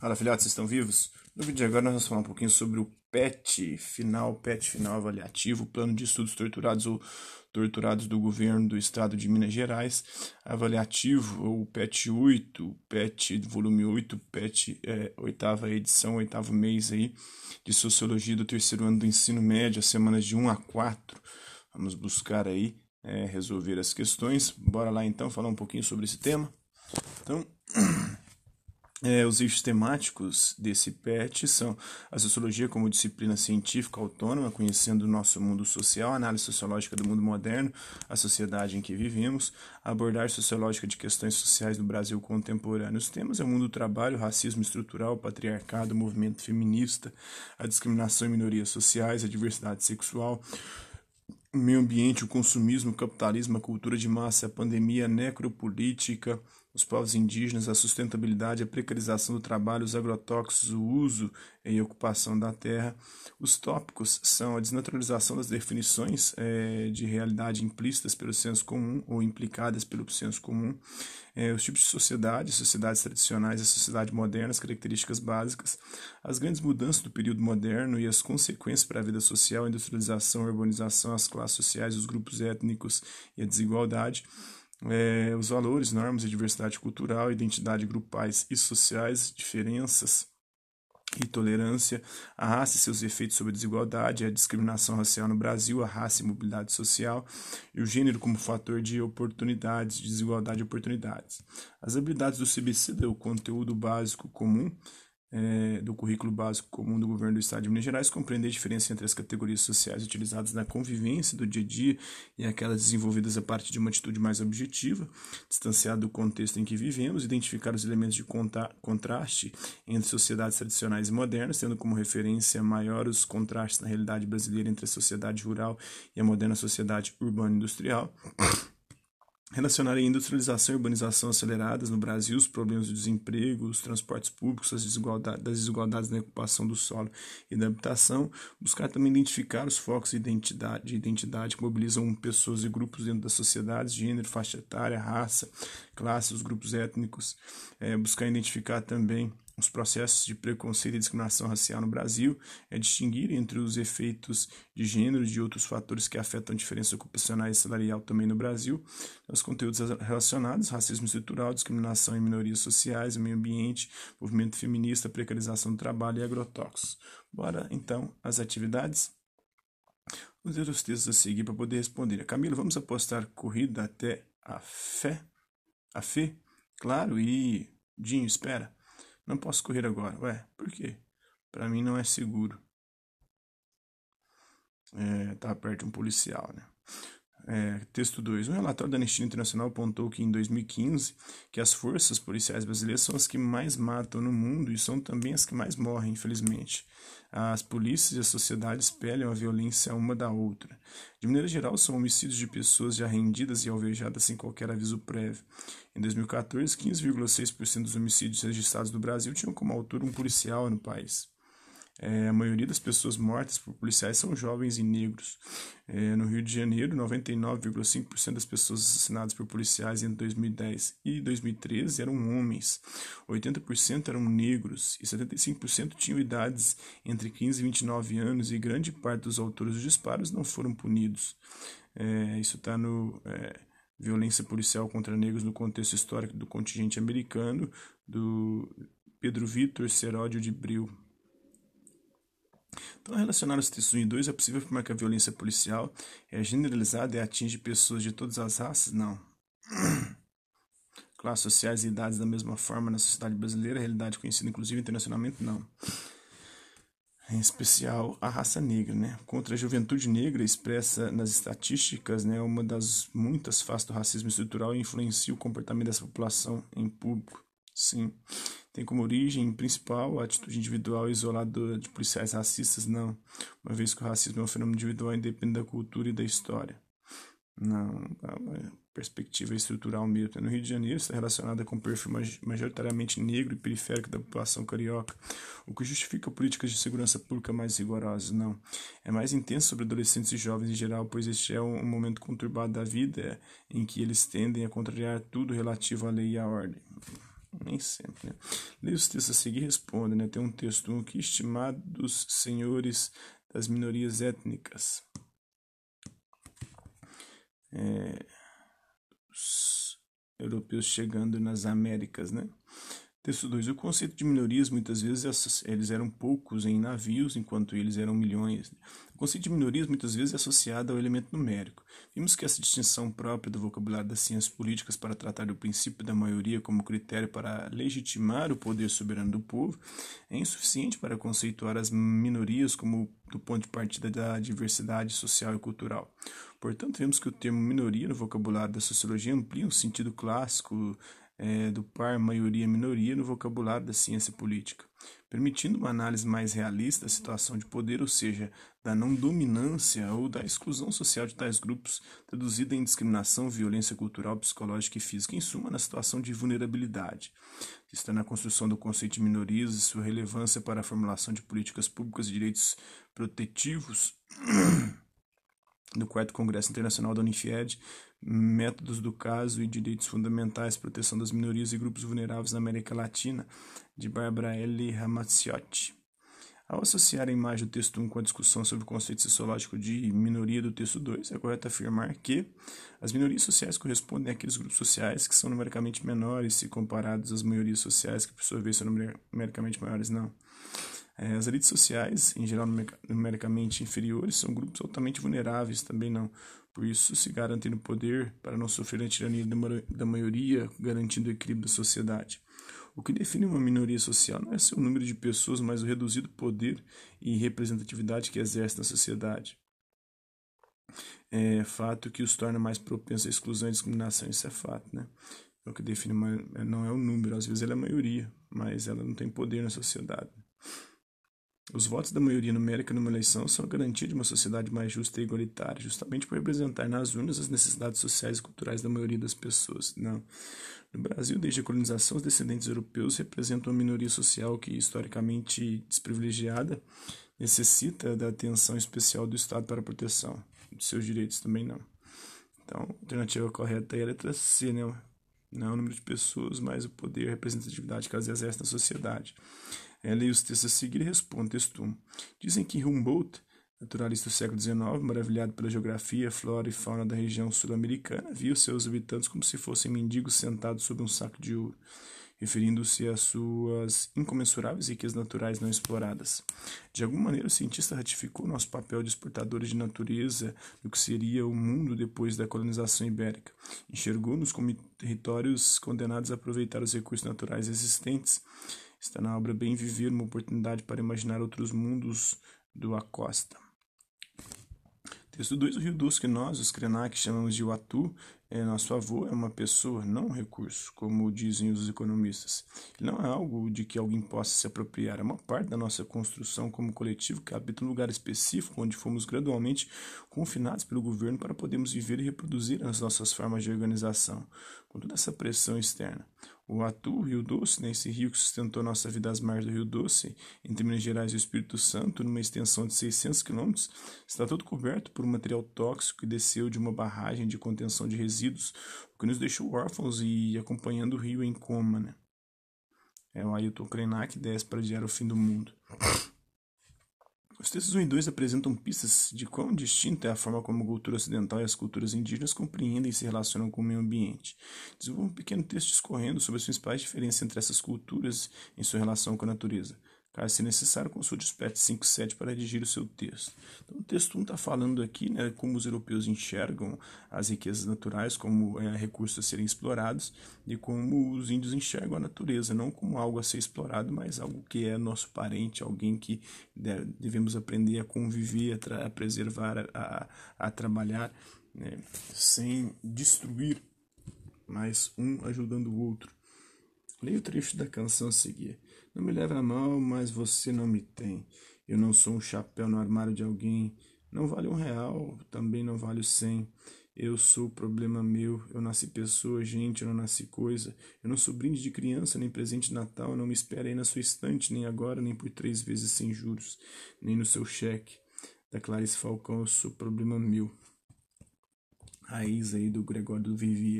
Fala, filhotes, vocês estão vivos? No vídeo de agora nós vamos falar um pouquinho sobre o PET final, PET final avaliativo, Plano de Estudos Torturados ou Torturados do Governo do Estado de Minas Gerais, avaliativo, ou PET 8, PET volume 8, PET é, oitava edição, oitavo mês aí, de Sociologia do terceiro ano do ensino médio, semanas de 1 a 4. Vamos buscar aí é, resolver as questões. Bora lá então falar um pouquinho sobre esse tema. Então... É, os eixos temáticos desse PET são a sociologia como disciplina científica autônoma, conhecendo o nosso mundo social, análise sociológica do mundo moderno, a sociedade em que vivemos, a abordagem sociológica de questões sociais no Brasil contemporâneo. Os temas é o mundo do trabalho, racismo estrutural, patriarcado, movimento feminista, a discriminação em minorias sociais, a diversidade sexual, o meio ambiente, o consumismo, o capitalismo, a cultura de massa, a pandemia, a necropolítica, os povos indígenas, a sustentabilidade, a precarização do trabalho, os agrotóxicos, o uso e ocupação da terra. Os tópicos são a desnaturalização das definições é, de realidade implícitas pelo senso comum ou implicadas pelo senso comum, é, os tipos de sociedade, sociedades tradicionais e sociedade moderna, as características básicas, as grandes mudanças do período moderno e as consequências para a vida social, a industrialização, a urbanização, as classes sociais, os grupos étnicos e a desigualdade é, os valores, normas e diversidade cultural, identidade grupais e sociais, diferenças e tolerância, a raça e seus efeitos sobre a desigualdade, a discriminação racial no Brasil, a raça e mobilidade social, e o gênero como fator de oportunidades, de desigualdade e oportunidades. As habilidades do CBC, o conteúdo básico comum, é, do currículo básico comum do governo do Estado de Minas Gerais, compreender a diferença entre as categorias sociais utilizadas na convivência do dia a dia e aquelas desenvolvidas a partir de uma atitude mais objetiva, distanciada do contexto em que vivemos, identificar os elementos de contraste entre sociedades tradicionais e modernas, tendo como referência maior os contrastes na realidade brasileira entre a sociedade rural e a moderna sociedade urbana industrial relacionar a industrialização e urbanização aceleradas no Brasil, os problemas do desemprego, os transportes públicos, as desigualdades, das desigualdades na ocupação do solo e da habitação, buscar também identificar os focos de identidade, de identidade que mobilizam pessoas e grupos dentro das sociedades, gênero, faixa etária, raça, classe, os grupos étnicos, é, buscar identificar também os processos de preconceito e discriminação racial no Brasil, é distinguir entre os efeitos de gênero e de outros fatores que afetam a diferença ocupacional e salarial também no Brasil, os conteúdos relacionados, racismo estrutural, discriminação em minorias sociais, meio ambiente, movimento feminista, precarização do trabalho e agrotóxicos. Bora, então, às atividades? Vamos ver os textos a seguir para poder responder. Camila, vamos apostar corrida até a fé? A fé? Claro, e... Dinho, espera. Não posso correr agora. Ué, por quê? Para mim não é seguro. É, tá perto de um policial, né? É, texto 2. Um relatório da Anistia Internacional apontou que em 2015 que as forças policiais brasileiras são as que mais matam no mundo e são também as que mais morrem, infelizmente. As polícias e a sociedade espelham a violência uma da outra. De maneira geral, são homicídios de pessoas já rendidas e alvejadas sem qualquer aviso prévio. Em 2014, 15,6% dos homicídios registrados no Brasil tinham como autor um policial no país. É, a maioria das pessoas mortas por policiais são jovens e negros. É, no Rio de Janeiro, 99,5% das pessoas assassinadas por policiais entre 2010 e 2013 eram homens, 80% eram negros e 75% tinham idades entre 15 e 29 anos e grande parte dos autores dos disparos não foram punidos. É, isso está no é, Violência Policial contra Negros no Contexto Histórico do Contingente Americano, do Pedro Vitor Seródio de Bril. Então, relacionar os textos 1 e 2, é possível afirmar que a violência policial é generalizada e atinge pessoas de todas as raças? Não. Classes sociais e idades da mesma forma na sociedade brasileira, realidade conhecida inclusive internacionalmente? Não. Em especial a raça negra, né? Contra a juventude negra expressa nas estatísticas, né, uma das muitas faces do racismo estrutural e influencia o comportamento dessa população em público. Sim. Tem como origem principal a atitude individual e isolada de policiais racistas? Não, uma vez que o racismo é um fenômeno individual independente da cultura e da história. Não, a perspectiva estrutural mesmo. No Rio de Janeiro está relacionada com o perfil majoritariamente negro e periférico da população carioca, o que justifica políticas de segurança pública mais rigorosas. Não. É mais intenso sobre adolescentes e jovens em geral, pois este é um momento conturbado da vida em que eles tendem a contrariar tudo relativo à lei e à ordem. Nem sempre, né? Leia os textos a seguir e responda, né? Tem um texto um aqui, estimados senhores das minorias étnicas. É, os europeus chegando nas Américas, né? Texto 2. O conceito de minorias, muitas vezes, eles eram poucos em navios, enquanto eles eram milhões. O conceito de minorias, muitas vezes, é associado ao elemento numérico. Vimos que essa distinção própria do vocabulário das ciências políticas para tratar do princípio da maioria como critério para legitimar o poder soberano do povo é insuficiente para conceituar as minorias como do ponto de partida da diversidade social e cultural. Portanto, vemos que o termo minoria no vocabulário da sociologia amplia o sentido clássico é, do par maioria-minoria no vocabulário da ciência política, permitindo uma análise mais realista da situação de poder, ou seja, da não dominância ou da exclusão social de tais grupos, traduzida em discriminação, violência cultural, psicológica e física, em suma, na situação de vulnerabilidade, está na construção do conceito de minorias e sua relevância para a formulação de políticas públicas e direitos protetivos do Quarto Congresso Internacional da Unified, Métodos do Caso e Direitos Fundamentais, Proteção das Minorias e Grupos Vulneráveis na América Latina, de Barbara L. Ramacciotti. Ao associar a imagem do texto 1 com a discussão sobre o conceito sociológico de minoria do texto 2, é correto afirmar que as minorias sociais correspondem àqueles grupos sociais que são numericamente menores se comparados às maiorias sociais que, por sua vez, são numericamente maiores, não. É, as elites sociais, em geral numericamente inferiores, são grupos altamente vulneráveis, também não. Por isso, se garantindo poder para não sofrer a tirania da maioria, garantindo o equilíbrio da sociedade. O que define uma minoria social não é seu número de pessoas, mas o reduzido poder e representatividade que exerce na sociedade. É fato que os torna mais propensos à exclusão e discriminação, isso é fato, né? O que define uma, não é o número, às vezes ela é a maioria, mas ela não tem poder na sociedade. Os votos da maioria numérica numa eleição são a garantia de uma sociedade mais justa e igualitária, justamente por representar nas urnas as necessidades sociais e culturais da maioria das pessoas. Não. No Brasil, desde a colonização, os descendentes europeus representam uma minoria social que, historicamente desprivilegiada, necessita da atenção especial do Estado para a proteção de seus direitos também não. Então, a alternativa correta é a letra C, né? Não é o número de pessoas, mas o poder e a representatividade que elas exercem na sociedade. Leia os textos a seguir e responda. Texto 1. Dizem que Humboldt, naturalista do século XIX, maravilhado pela geografia, flora e fauna da região sul-americana, viu seus habitantes como se fossem mendigos sentados sob um saco de ouro, referindo-se às suas incomensuráveis riquezas naturais não exploradas. De alguma maneira, o cientista ratificou nosso papel de exportadores de natureza do que seria o mundo depois da colonização ibérica. Enxergou-nos como territórios condenados a aproveitar os recursos naturais existentes Está na obra Bem Viver, uma oportunidade para imaginar outros mundos do Acosta. Texto 2. O Rio Doce que nós, os Krenak, chamamos de Watu, é avô, é uma pessoa, não um recurso, como dizem os economistas. Não é algo de que alguém possa se apropriar, é uma parte da nossa construção como coletivo que habita um lugar específico onde fomos gradualmente confinados pelo governo para podermos viver e reproduzir as nossas formas de organização, com toda essa pressão externa. O Atu, Rio Doce, né, esse rio que sustentou nossa vida às margens do Rio Doce, entre Minas Gerais e o Espírito Santo, numa extensão de 600 quilômetros, está todo coberto por um material tóxico que desceu de uma barragem de contenção de resíduos, o que nos deixou órfãos e acompanhando o rio em coma. Né? É o Ailton Krenak desce para adiar o fim do mundo. Os textos 1 e 2 apresentam pistas de quão distinta é a forma como a cultura ocidental e as culturas indígenas compreendem e se relacionam com o meio ambiente. Desenvolva um pequeno texto discorrendo sobre as principais diferenças entre essas culturas em sua relação com a natureza. Caso seja necessário, consulte os PET 57 para redigir o seu texto. Então, o texto 1 está falando aqui né, como os europeus enxergam as riquezas naturais como é, recursos a serem explorados e como os índios enxergam a natureza, não como algo a ser explorado, mas algo que é nosso parente, alguém que devemos aprender a conviver, a, a preservar, a, a trabalhar, né, sem destruir, mas um ajudando o outro. Leia o trecho da canção a seguir. Não me leve a mal, mas você não me tem. Eu não sou um chapéu no armário de alguém. Não vale um real, também não vale cem. Eu sou problema meu. Eu nasci pessoa, gente, eu não nasci coisa. Eu não sou brinde de criança, nem presente de Natal. Não me espere aí na sua estante, nem agora, nem por três vezes sem juros, nem no seu cheque. Da Clarice Falcão, eu sou problema meu. Raiz aí do Gregório do Vivier.